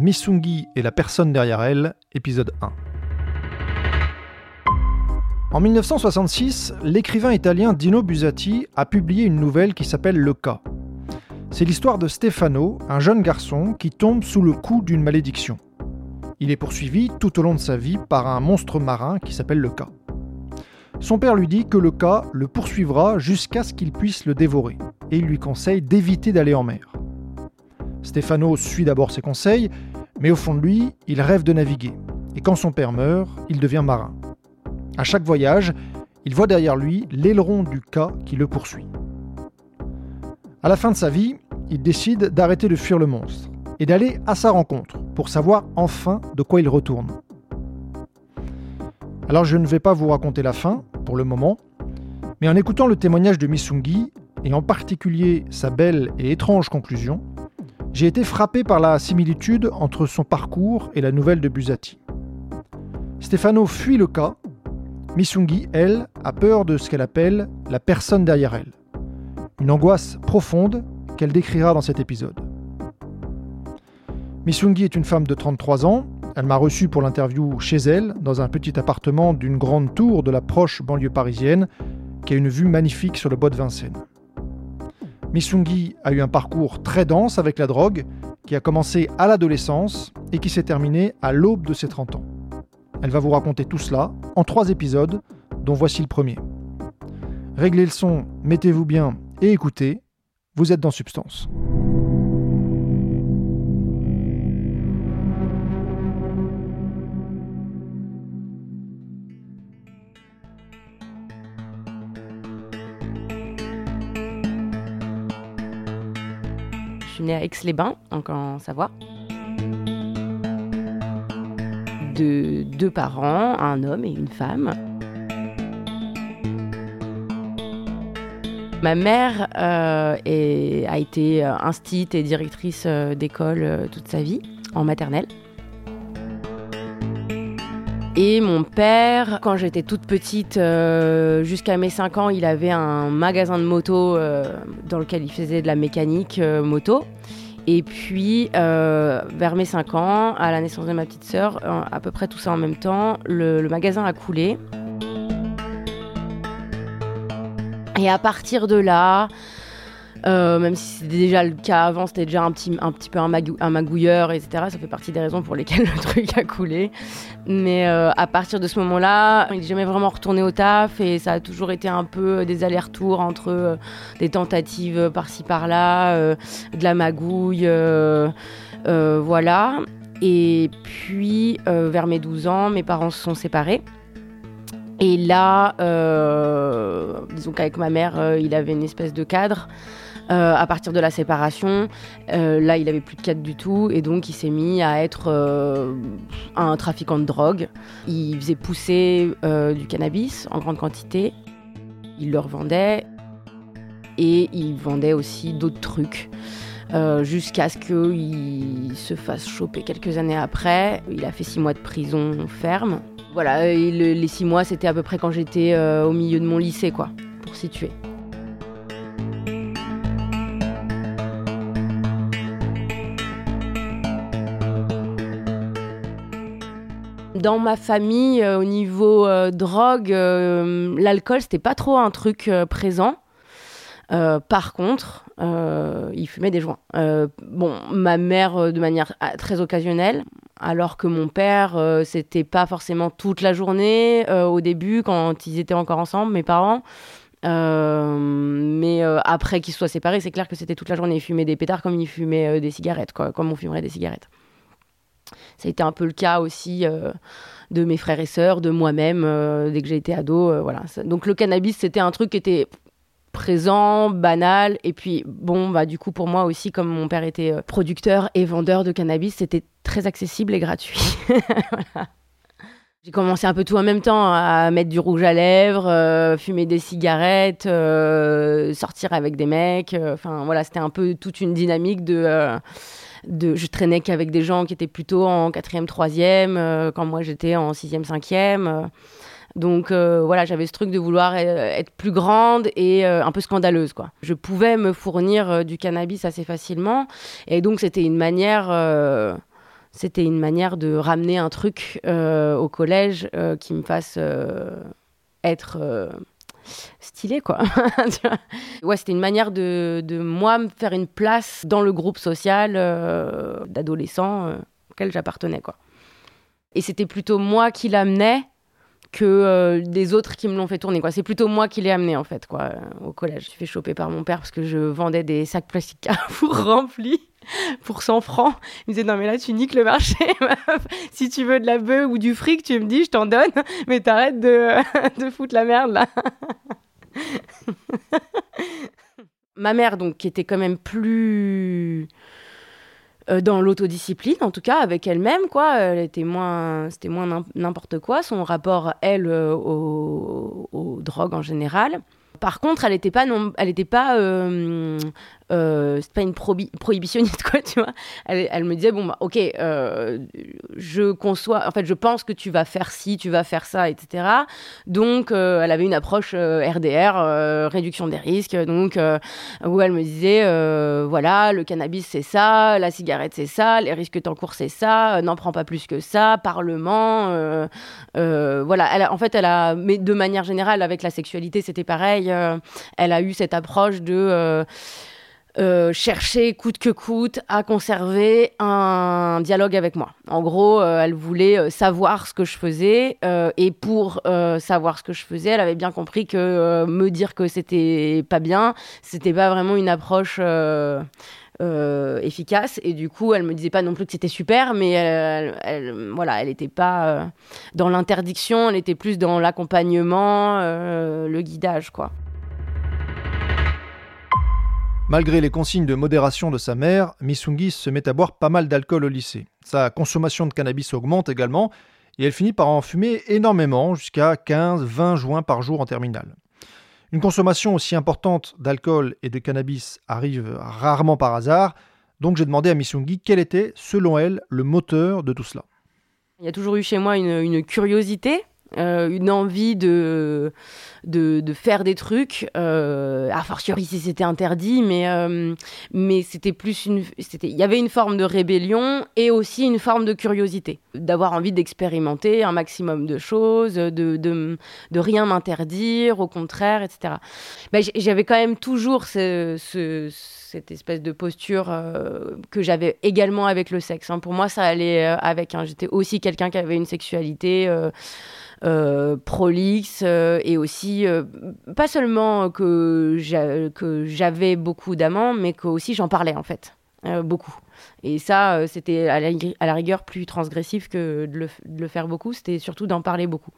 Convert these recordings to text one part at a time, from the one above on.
Missungi et la personne derrière elle, épisode 1. En 1966, l'écrivain italien Dino Buzzati a publié une nouvelle qui s'appelle Le cas. C'est l'histoire de Stefano, un jeune garçon qui tombe sous le coup d'une malédiction. Il est poursuivi tout au long de sa vie par un monstre marin qui s'appelle le cas. Son père lui dit que le cas le poursuivra jusqu'à ce qu'il puisse le dévorer, et il lui conseille d'éviter d'aller en mer. Stefano suit d'abord ses conseils, mais au fond de lui, il rêve de naviguer. Et quand son père meurt, il devient marin. À chaque voyage, il voit derrière lui l'aileron du cas qui le poursuit. À la fin de sa vie, il décide d'arrêter de fuir le monstre et d'aller à sa rencontre pour savoir enfin de quoi il retourne. Alors je ne vais pas vous raconter la fin pour le moment, mais en écoutant le témoignage de Misungi, et en particulier sa belle et étrange conclusion, j'ai été frappé par la similitude entre son parcours et la nouvelle de Busati. Stefano fuit le cas, Misungi, elle, a peur de ce qu'elle appelle la personne derrière elle. Une angoisse profonde qu'elle décrira dans cet épisode. Misungi est une femme de 33 ans. Elle m'a reçu pour l'interview chez elle, dans un petit appartement d'une grande tour de la proche banlieue parisienne, qui a une vue magnifique sur le bois de Vincennes. Misungi a eu un parcours très dense avec la drogue, qui a commencé à l'adolescence et qui s'est terminé à l'aube de ses 30 ans. Elle va vous raconter tout cela en trois épisodes, dont voici le premier. Réglez le son, mettez-vous bien et écoutez, vous êtes dans Substance. À Aix-les-Bains, donc en Savoie. De deux parents, un homme et une femme. Ma mère euh, a été euh, instite et directrice euh, d'école toute sa vie, en maternelle. Et mon père, quand j'étais toute petite, euh, jusqu'à mes 5 ans, il avait un magasin de moto euh, dans lequel il faisait de la mécanique euh, moto. Et puis, vers mes 5 ans, à la naissance de ma petite sœur, à peu près tout ça en même temps, le magasin a coulé. Et à partir de là, euh, même si c'était déjà le cas avant, c'était déjà un petit, un petit peu un, magou- un magouilleur, etc. Ça fait partie des raisons pour lesquelles le truc a coulé. Mais euh, à partir de ce moment-là, il n'est jamais vraiment retourné au taf et ça a toujours été un peu des allers-retours entre euh, des tentatives par-ci par-là, de la magouille, voilà. Et puis, vers mes 12 ans, mes parents se sont séparés. Et là, euh, disons qu'avec ma mère, euh, il avait une espèce de cadre. Euh, à partir de la séparation, là, il avait plus de cadre du tout, et donc il s'est mis à être un trafiquant de drogue. Il faisait pousser du cannabis en grande quantité. Il le revendait, et il vendait aussi d'autres trucs. Euh, Jusqu'à ce qu'il se fasse choper quelques années après. Il a fait six mois de prison ferme. Voilà, les six mois, c'était à peu près quand j'étais euh, au milieu de mon lycée, quoi, pour situer. Dans ma famille, euh, au niveau drogue, l'alcool, c'était pas trop un truc présent. Euh, par contre, euh, il fumait des joints. Euh, bon, ma mère de manière très occasionnelle, alors que mon père, c'était pas forcément toute la journée au début quand ils étaient encore ensemble, mes parents. Mais après qu'ils soient séparés, c'est clair que c'était toute la journée. Il fumait des pétards comme il fumait euh, des cigarettes, comme on fumerait des cigarettes. Ça a été un peu le cas aussi de mes frères et sœurs, de moi-même, dès que j'ai été ado. voilà. Donc le cannabis, c'était un truc qui était présent, banal. Et puis, bon, bah, du coup, pour moi aussi, comme mon père était euh, producteur et vendeur de cannabis, c'était très accessible et gratuit. J'ai commencé un peu tout en même temps, à mettre du rouge à lèvres, euh, fumer des cigarettes, euh, sortir avec des mecs. Enfin, voilà, c'était un peu toute une dynamique de. je traînais qu'avec des gens qui étaient plutôt en quatrième, troisième, quand moi j'étais en sixième, cinquième. Donc euh, voilà, j'avais ce truc de vouloir euh, être plus grande et euh, un peu scandaleuse quoi. Je pouvais me fournir du cannabis assez facilement et donc c'était une manière c'était une manière de ramener un truc au collège qui me fasse être stylé quoi. ouais, c'était une manière de, de, moi me faire une place dans le groupe social d'adolescents auquel j'appartenais quoi. Et c'était plutôt moi qui l'amenais que euh, des autres qui me l'ont fait tourner. Quoi. C'est plutôt moi qui l'ai amené en fait quoi, euh, au collège. Je suis fait choper par mon père parce que je vendais des sacs plastiques pour remplis pour 100 francs. Il me disait non mais là tu niques le marché. si tu veux de la bœuf ou du fric, tu me dis je t'en donne, mais t'arrêtes de, de foutre la merde là. Ma mère donc qui était quand même plus euh, dans l'autodiscipline, en tout cas avec elle-même, quoi. Elle était moins, c'était moins n'importe quoi. Son rapport, elle, euh, aux drogues en général. Par contre, elle n'était pas, non, elle était pas, euh, euh, c'est pas une prohibitionniste quoi, tu vois. Elle, me disait bon bah ok, euh, je conçois, en fait, je pense que tu vas faire ci, tu vas faire ça, etc. Donc, elle avait une approche RDR, réduction des risques, donc où elle me disait voilà, le cannabis c'est ça, la cigarette c'est ça, les risques que t'encours c'est ça, n'en prends pas plus que ça, parlement, voilà. En fait, elle a, mais de manière générale avec la sexualité c'était pareil. Euh, elle a eu cette approche de euh, euh, chercher coûte que coûte à conserver un dialogue avec moi. En gros, elle voulait savoir ce que je faisais et pour savoir ce que je faisais, elle avait bien compris que me dire que c'était pas bien, c'était pas vraiment une approche efficace et du coup elle me disait pas non plus que c'était super mais elle, elle, voilà elle n'était pas dans l'interdiction elle était plus dans l'accompagnement le guidage quoi Malgré les consignes de modération de sa mère, Misungis se met à boire pas mal d'alcool au lycée. Sa consommation de cannabis augmente également et elle finit par en fumer énormément, jusqu'à 15-20 joints par jour en terminale. Une consommation aussi importante d'alcool et de cannabis arrive rarement par hasard, donc j'ai demandé à Misungi quel était, selon elle, le moteur de tout cela. Il y a toujours eu chez moi une curiosité euh, une envie de, de, faire des trucs, euh, a fortiori si c'était interdit, mais, euh, mais c'était plus une. Il y avait une forme de rébellion et aussi une forme de curiosité, d'avoir envie d'expérimenter un maximum de choses, de, de, de rien m'interdire, au contraire, etc. Ben, J'avais quand même toujours ce, cette espèce de posture euh, que j'avais également avec le sexe. Hein. Pour moi, ça allait avec. Hein. J'étais aussi quelqu'un qui avait une sexualité. Euh, prolixe euh, et aussi euh, pas seulement que j'avais beaucoup d'amants, mais que aussi j'en parlais en fait. beaucoup. Et ça, c'était à, la rigueur plus transgressif que de le, faire beaucoup, c'était surtout d'en parler beaucoup.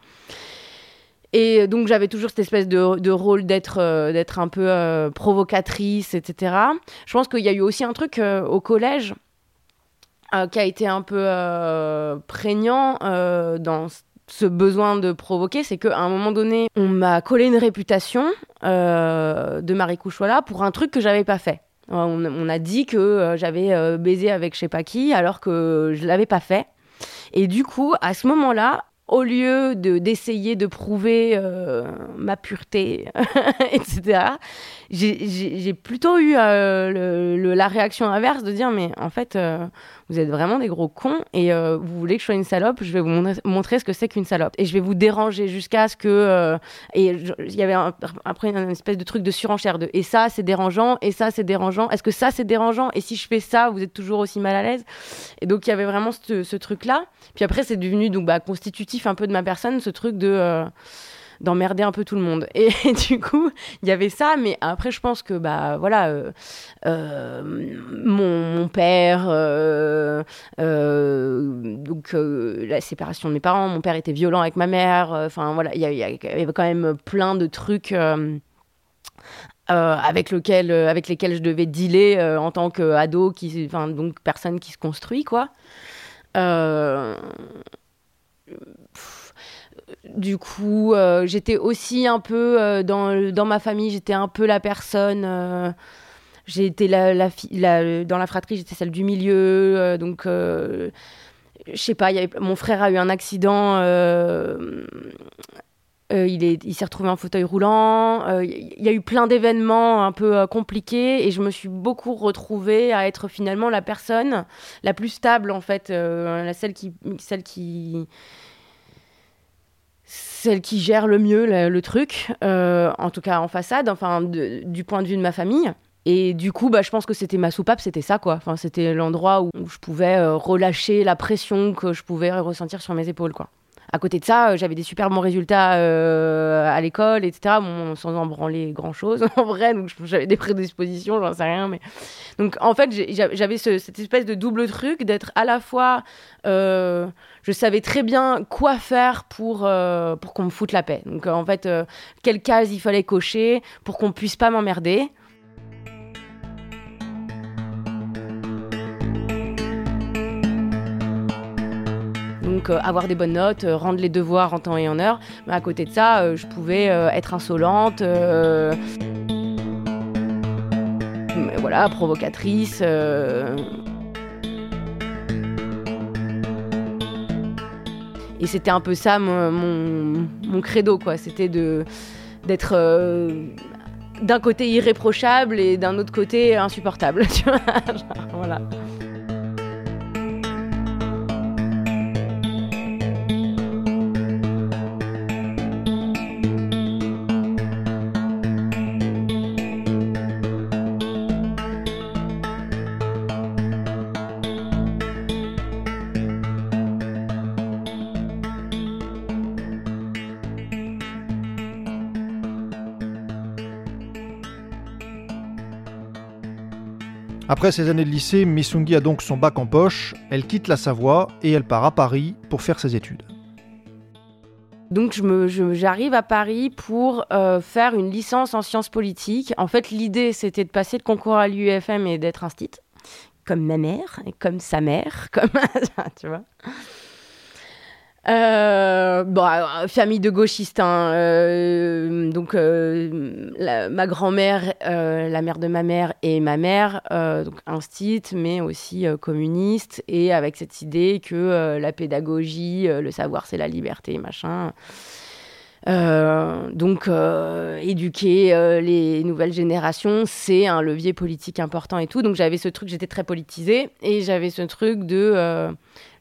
Et donc j'avais toujours cette espèce de, rôle d'être d'être un peu provocatrice, etc. Je pense qu'il y a eu aussi un truc au collège qui a été un peu prégnant dans ce besoin de provoquer, c'est qu'à un moment donné, on m'a collé une réputation euh, de Marie Couchola pour un truc que j'avais pas fait. On, a dit que euh, j'avais euh, baisé avec je sais pas qui, alors que je l'avais pas fait. Et du coup, à ce moment-là, au lieu de d'essayer de prouver ma pureté, etc., j'ai plutôt eu la réaction inverse de dire mais en fait vous êtes vraiment des gros cons et euh, vous voulez que je sois une salope, je vais vous montrer ce que c'est qu'une salope. Et je vais vous déranger jusqu'à ce que... Euh, et il y avait après une espèce de truc de surenchère de et ça c'est dérangeant, et ça c'est dérangeant, est-ce que ça c'est dérangeant, et si je fais ça, vous êtes toujours aussi mal à l'aise? Et donc il y avait vraiment ce, truc-là. Puis après c'est devenu donc bah, constitutif un peu de ma personne, ce truc de... Euh, d'emmerder un peu tout le monde. Et, du coup, il y avait ça, mais après, je pense que, bah voilà, euh, euh, mon, père, euh, donc la séparation de mes parents, mon père était violent avec ma mère, enfin voilà, il y, avait quand même plein de trucs avec, lequel, avec lesquels je devais dealer en tant qu'ado, qui, enfin, donc personne qui se construit, quoi. Du coup, j'étais aussi un peu dans, dans ma famille, j'étais un peu la personne j'ai été la, la, dans la fratrie, j'étais celle du milieu. Euh, donc, euh, je sais pas, mon frère a eu un accident. Euh, il, est, il s'est retrouvé en fauteuil roulant. Il y a eu plein d'événements un peu compliqués et je me suis beaucoup retrouvée à être finalement la personne la plus stable, en fait, la. Celle qui celle qui gère le mieux le, truc, en tout cas en façade, enfin du point de vue de ma famille. Et du coup, bah, je pense que c'était ma soupape, c'était ça, quoi. Enfin, c'était l'endroit où je pouvais euh, relâcher la pression que je pouvais ressentir sur mes épaules, quoi. À côté de ça, euh, j'avais des super bons résultats euh, à l'école, etc. sans en branler grand chose, en vrai. Donc, j'avais des prédispositions, j'en sais rien. Mais... Donc, en fait, j'avais cette espèce de double truc d'être à la fois. je savais très bien quoi faire pour, pour qu'on me foute la paix. Donc, en fait, quelle case il fallait cocher pour qu'on puisse pas m'emmerder. Donc euh, avoir des bonnes notes, euh, rendre les devoirs en temps et en heure. Mais à côté de ça, euh, je pouvais être insolente, voilà, provocatrice. Et c'était un peu ça mon, credo, quoi. C'était d'être d'un côté irréprochable et d'un autre côté insupportable. Voilà. Après ces années de lycée, Missungi a donc son bac en poche, elle quitte la Savoie et elle part à Paris pour faire ses études. Donc j'arrive à Paris pour euh, faire une licence en sciences politiques. En fait, l'idée c'était de passer le concours à l'UFM et d'être instit, comme ma mère comme sa mère, comme tu vois. Euh, bon, euh, famille de gauchistes. Hein, euh, donc, ma grand-mère, la mère de ma mère et ma mère, donc instite, mais aussi communiste, et avec cette idée que la pédagogie, le savoir, c'est la liberté, machin. donc, éduquer les nouvelles générations, c'est un levier politique important et tout. Donc, j'avais ce truc, j'étais très politisée, et j'avais ce truc de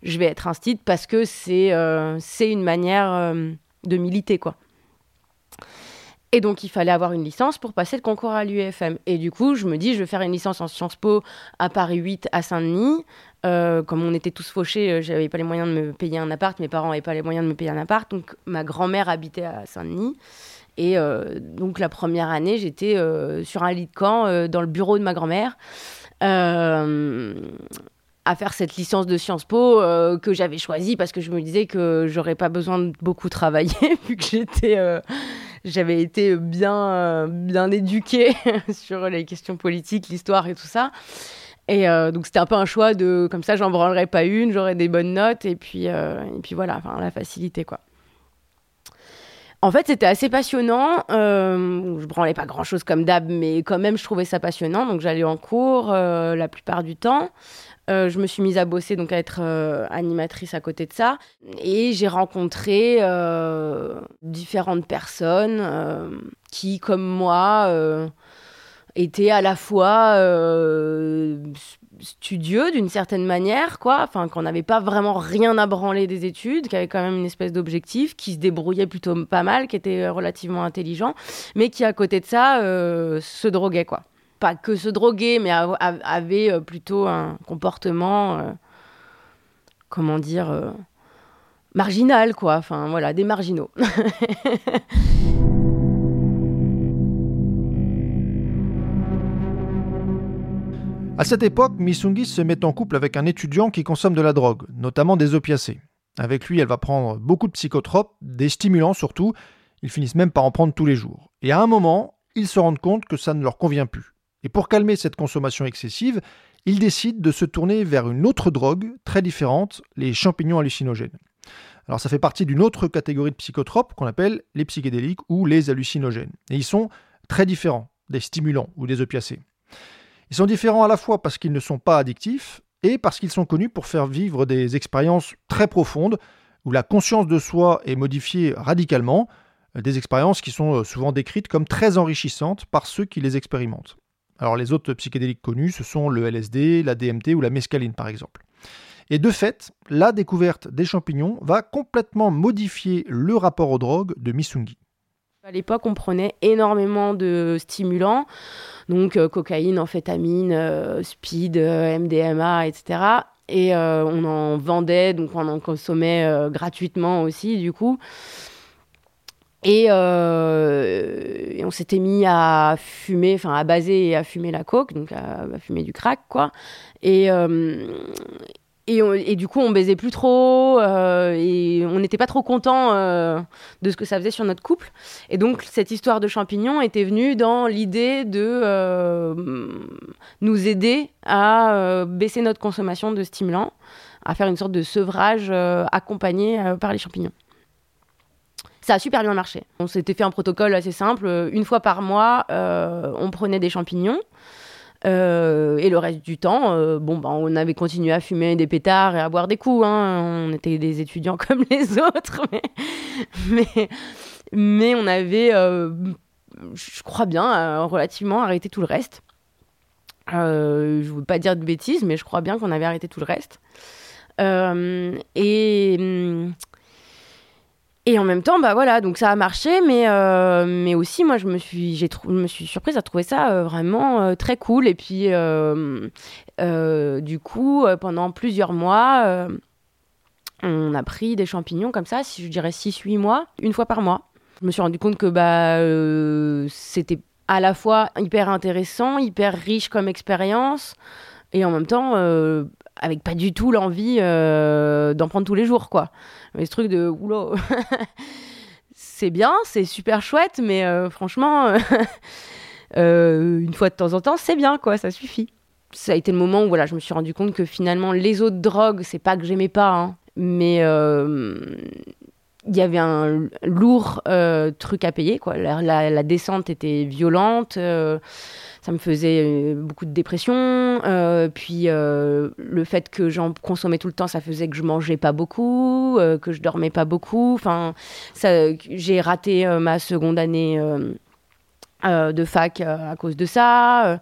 je vais être instit parce que c'est euh, une manière euh, de militer, quoi. Et donc, il fallait avoir une licence pour passer le concours à l'UFM. Et du coup, je me dis, je vais faire une licence en Sciences Po à Paris 8, à Saint-Denis. Euh, comme on était tous fauchés, j'avais pas les moyens de me payer un appart. Mes parents n'avaient pas les moyens de me payer un appart. Donc, ma grand-mère habitait à Saint-Denis. Et donc, la première année, j'étais sur un lit de camp dans le bureau de ma grand-mère à faire cette licence de Sciences Po euh, que j'avais choisie parce que je me disais que j'aurais pas besoin de beaucoup travailler vu que j'étais euh, j'avais été bien euh, bien éduquée sur les questions politiques, l'histoire et tout ça. Et donc c'était un peu un choix de comme ça j'en branlerai pas une, j'aurai des bonnes notes et puis et puis voilà, enfin la facilité quoi. En fait, c'était assez passionnant. Euh, je branlais pas grand chose comme d'hab, mais quand même, je trouvais ça passionnant. Donc, j'allais en cours la plupart du temps. Euh, je me suis mise à bosser, donc à être euh, animatrice à côté de ça. Et j'ai rencontré euh, différentes personnes qui, comme moi, étaient à la fois studieux d'une certaine manière, quoi, enfin qu'on n'avait pas vraiment rien à branler des études, qui avaient quand même une espèce d'objectif, qui se débrouillaient plutôt pas mal, qui étaient relativement intelligents, mais qui à côté de ça se droguaient, quoi pas que se droguer, mais avait euh, plutôt un comportement, euh, comment dire, euh, marginal, quoi. Enfin, voilà, des marginaux. À cette époque, Missungi se met en couple avec un étudiant qui consomme de la drogue, notamment des opiacés. Avec lui, elle va prendre beaucoup de psychotropes, des stimulants surtout. Ils finissent même par en prendre tous les jours. Et à un moment, ils se rendent compte que ça ne leur convient plus. Et pour calmer cette consommation excessive, ils décident de se tourner vers une autre drogue très différente, les champignons hallucinogènes. Alors ça fait partie d'une autre catégorie de psychotropes qu'on appelle les psychédéliques ou les hallucinogènes. Et ils sont très différents des stimulants ou des opiacés. Ils sont différents à la fois parce qu'ils ne sont pas addictifs et parce qu'ils sont connus pour faire vivre des expériences très profondes où la conscience de soi est modifiée radicalement, des expériences qui sont souvent décrites comme très enrichissantes par ceux qui les expérimentent. Alors les autres psychédéliques connus, ce sont le LSD, la DMT ou la mescaline par exemple. Et de fait, la découverte des champignons va complètement modifier le rapport aux drogues de Misungi. À l'époque, on prenait énormément de stimulants, donc euh, cocaïne, amphétamine, euh, speed, euh, MDMA, etc. Et on en vendait, donc on en consommait gratuitement aussi, du coup. Et, et, on s'était mis à fumer, enfin à baser et à fumer la coke, donc à, fumer du crack, quoi. Et, et, du coup, on baisait plus trop euh, et on n'était pas trop content euh, de ce que ça faisait sur notre couple. Et donc, cette histoire de champignons était venue dans l'idée de euh, nous aider à baisser notre consommation de stimulants, à faire une sorte de sevrage accompagné par les champignons. Ça a super bien marché. On s'était fait un protocole assez simple. Une fois par mois, on prenait des champignons. Euh, et le reste du temps, euh, bon, bah, on avait continué à fumer des pétards et à boire des coups. Hein. On était des étudiants comme les autres, mais, mais, on avait, euh, je crois bien, relativement arrêté tout le reste. je ne veux pas dire de bêtises, mais je crois bien qu'on avait arrêté tout le reste. et et en même temps, bah voilà, donc ça a marché, mais, euh, mais aussi, moi, je me suis, j'ai me suis surprise à trouver ça euh, vraiment euh, très cool. Et puis, du coup, pendant plusieurs mois, on a pris des champignons comme ça, si je dirais 6-8 mois, une fois par mois. Je me suis rendu compte que bah, c'était à la fois hyper intéressant, hyper riche comme expérience, et en même temps, avec pas du tout l'envie d'en prendre tous les jours, quoi. Mais ce truc de oula, c'est bien, c'est super chouette, mais euh, franchement, euh, euh, une fois de temps en temps, c'est bien, quoi, ça suffit. Ça a été le moment où voilà, je me suis rendu compte que finalement, les autres drogues, c'est pas que j'aimais pas, hein, mais il y avait un lourd truc à payer, quoi. La, descente était violente ça me faisait euh, beaucoup de dépression. Euh, puis euh, le fait que j'en consommais tout le temps, ça faisait que je mangeais pas beaucoup, que je dormais pas beaucoup. Enfin, j'ai raté ma seconde année de fac à cause de ça.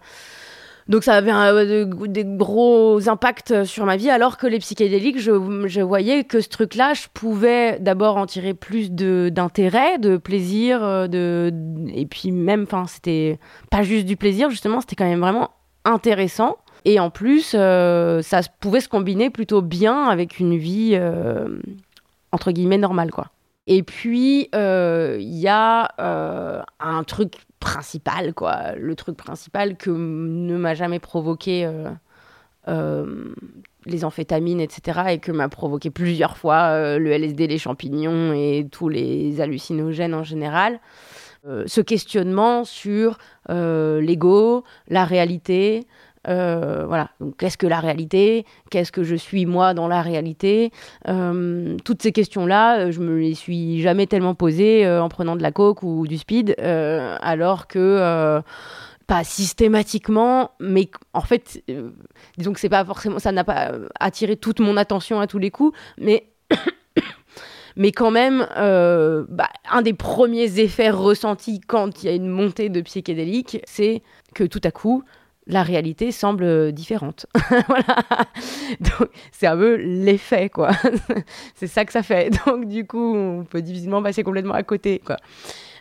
Donc ça avait euh, des gros impacts sur ma vie, alors que les psychédéliques, je, voyais que ce truc-là, je pouvais d'abord en tirer plus d'intérêt, de, plaisir, euh, de, et puis même, enfin, c'était pas juste du plaisir, justement, c'était quand même vraiment intéressant. Et en plus, euh, ça pouvait se combiner plutôt bien avec une vie, entre guillemets, normale, quoi. Et puis, il y a un truc principal, quoi. Le truc principal que ne m'a jamais provoqué euh, euh, les amphétamines, etc. Et que m'a provoqué plusieurs fois euh, le LSD, les champignons et tous les hallucinogènes en général. ce questionnement sur l'ego, la réalité, euh, voilà, qu'est-ce que la réalité? Qu'est-ce que je suis moi dans la réalité? Euh, Toutes ces questions-là, euh, je me les suis jamais tellement posées en prenant de la coke ou du speed, alors que pas systématiquement, mais en fait, disons que c'est pas forcément, ça n'a pas attiré toute mon attention à tous les coups, mais mais quand même, bah, un des premiers effets ressentis quand il y a une montée de psychédélique, c'est que tout à coup, la réalité semble différente. voilà. Donc, c'est un peu l'effet, quoi. c'est ça que ça fait. Donc, du coup, on peut difficilement passer complètement à côté.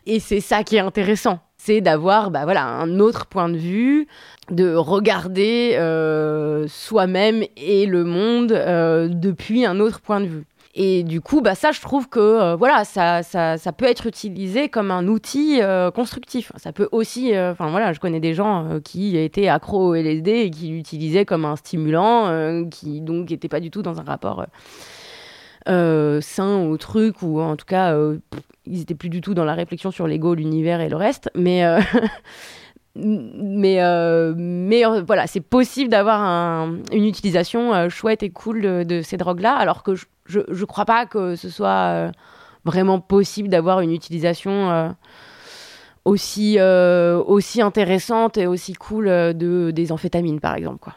Et c'est ça qui est intéressant. C'est d'avoir bah, voilà, un autre point de vue, de regarder euh, soi-même et le monde euh, depuis un autre point de vue. Et du coup, bah, ça, je trouve que euh, voilà, ça, ça, ça, peut être utilisé comme un outil euh, constructif. Ça peut aussi, euh, enfin voilà, je connais des gens qui étaient accros au LSD et qui l'utilisaient comme un stimulant, qui donc n'étaient pas du tout dans un rapport sains au truc, ou en tout cas, ils étaient plus du tout dans la réflexion sur l'ego, l'univers et le reste. Mais, euh, mais, mais voilà, c'est possible d'avoir une utilisation chouette et cool de, de ces drogues-là, alors que je ne crois pas que ce soit vraiment possible d'avoir une utilisation aussi, aussi intéressante et aussi cool de, des amphétamines, par exemple. Quoi.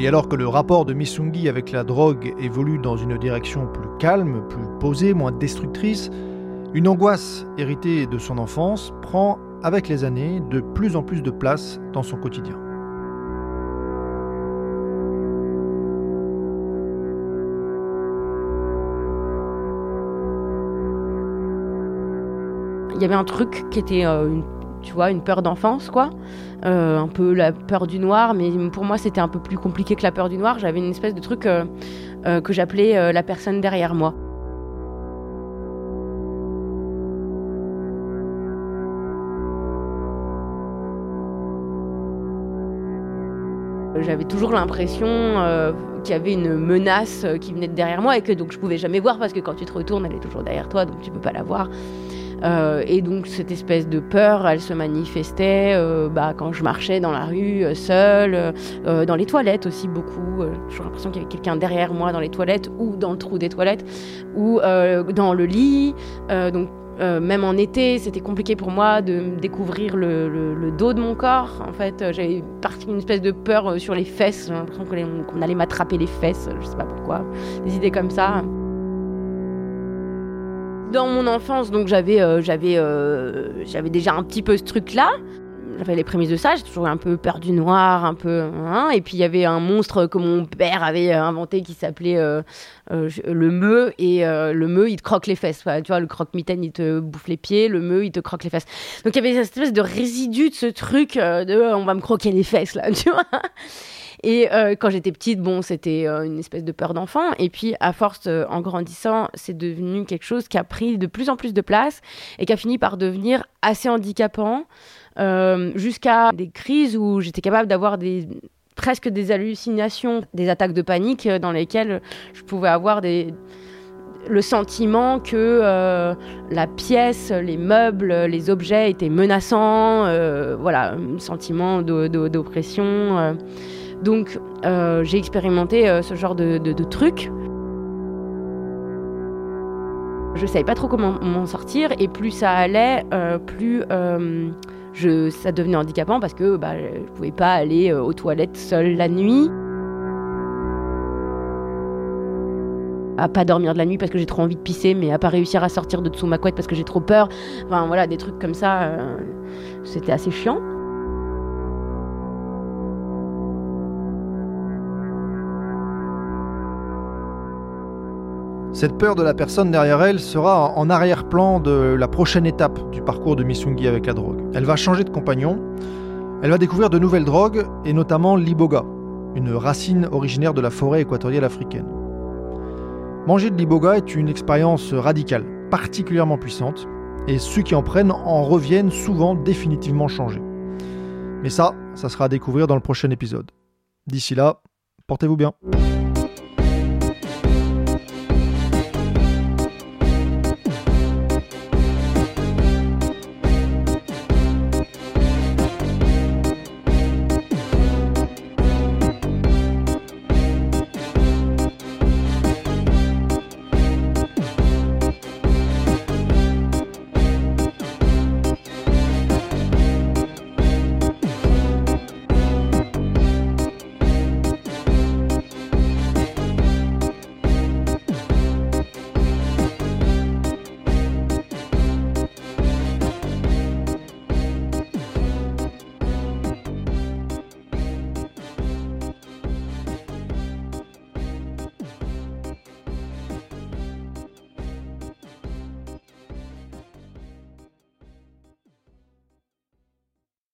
Et alors que le rapport de Missungi avec la drogue évolue dans une direction plus calme, plus posée, moins destructrice, une angoisse héritée de son enfance prend, avec les années, de plus en plus de place dans son quotidien. Il y avait un truc qui était euh, une tu vois, une peur d'enfance, quoi. Euh, un peu la peur du noir, mais pour moi, c'était un peu plus compliqué que la peur du noir. J'avais une espèce de truc euh, euh, que j'appelais la personne derrière moi. J'avais toujours l'impression qu'il y avait une menace qui venait de derrière moi et que donc je pouvais jamais voir parce que quand tu te retournes, elle est toujours derrière toi, donc tu peux pas la voir. Euh, et donc cette espèce de peur, elle se manifestait euh, bah, quand je marchais dans la rue euh, seule, dans les toilettes aussi beaucoup. J'ai l'impression qu'il y avait quelqu'un derrière moi dans les toilettes ou dans le trou des toilettes ou dans le lit. donc même en été, c'était compliqué pour moi de découvrir le, dos de mon corps. En fait, j'avais une espèce de peur sur les fesses. J'ai l'impression qu'on allait m'attraper les fesses. Je sais pas pourquoi. Des idées comme ça dans mon enfance, donc j'avais euh, euh, j'avais déjà un petit peu ce truc-là. J'avais les prémices de ça, j'ai toujours un peu peur du noir, un peu. Hein, et puis il y avait un monstre que mon père avait euh, inventé qui s'appelait le meu. Et le meu, il te croque les fesses. tu vois, le croque-mitaine, il te bouffe les pieds. Le meu, il te croque les fesses. Donc il y avait cette espèce de résidu de ce truc on va me croquer les fesses, là, tu vois. Et euh, quand j'étais petite, bon, c'était euh, une espèce de peur d'enfant. Et puis, à force, euh, en grandissant, c'est devenu quelque chose qui a pris de plus en plus de place et qui a fini par devenir assez handicapant, jusqu'à des crises où j'étais capable d'avoir presque des hallucinations, des attaques de panique dans lesquelles je pouvais avoir le sentiment que la pièce, les meubles, les objets étaient menaçants, voilà, un sentiment d'oppression. Donc euh, j'ai expérimenté euh, ce genre de, de, trucs. Je savais pas trop comment m'en sortir et plus ça allait, euh, plus ça devenait handicapant parce que bah, je pouvais pas aller aux toilettes seule la nuit. à pas dormir de la nuit parce que j'ai trop envie de pisser, mais à pas réussir à sortir de dessous ma couette parce que j'ai trop peur. Enfin voilà, des trucs comme ça, c'était assez chiant. Cette peur de la personne derrière elle sera en arrière-plan de la prochaine étape du parcours de Missungi avec la drogue. Elle va changer de compagnon, elle va découvrir de nouvelles drogues, et notamment l'iboga, une racine originaire de la forêt équatoriale africaine. Manger de l'iboga est une expérience radicale, particulièrement puissante, et ceux qui en prennent en reviennent souvent définitivement changés. Mais ça, ça sera à découvrir dans le prochain épisode. D'ici là, portez-vous bien.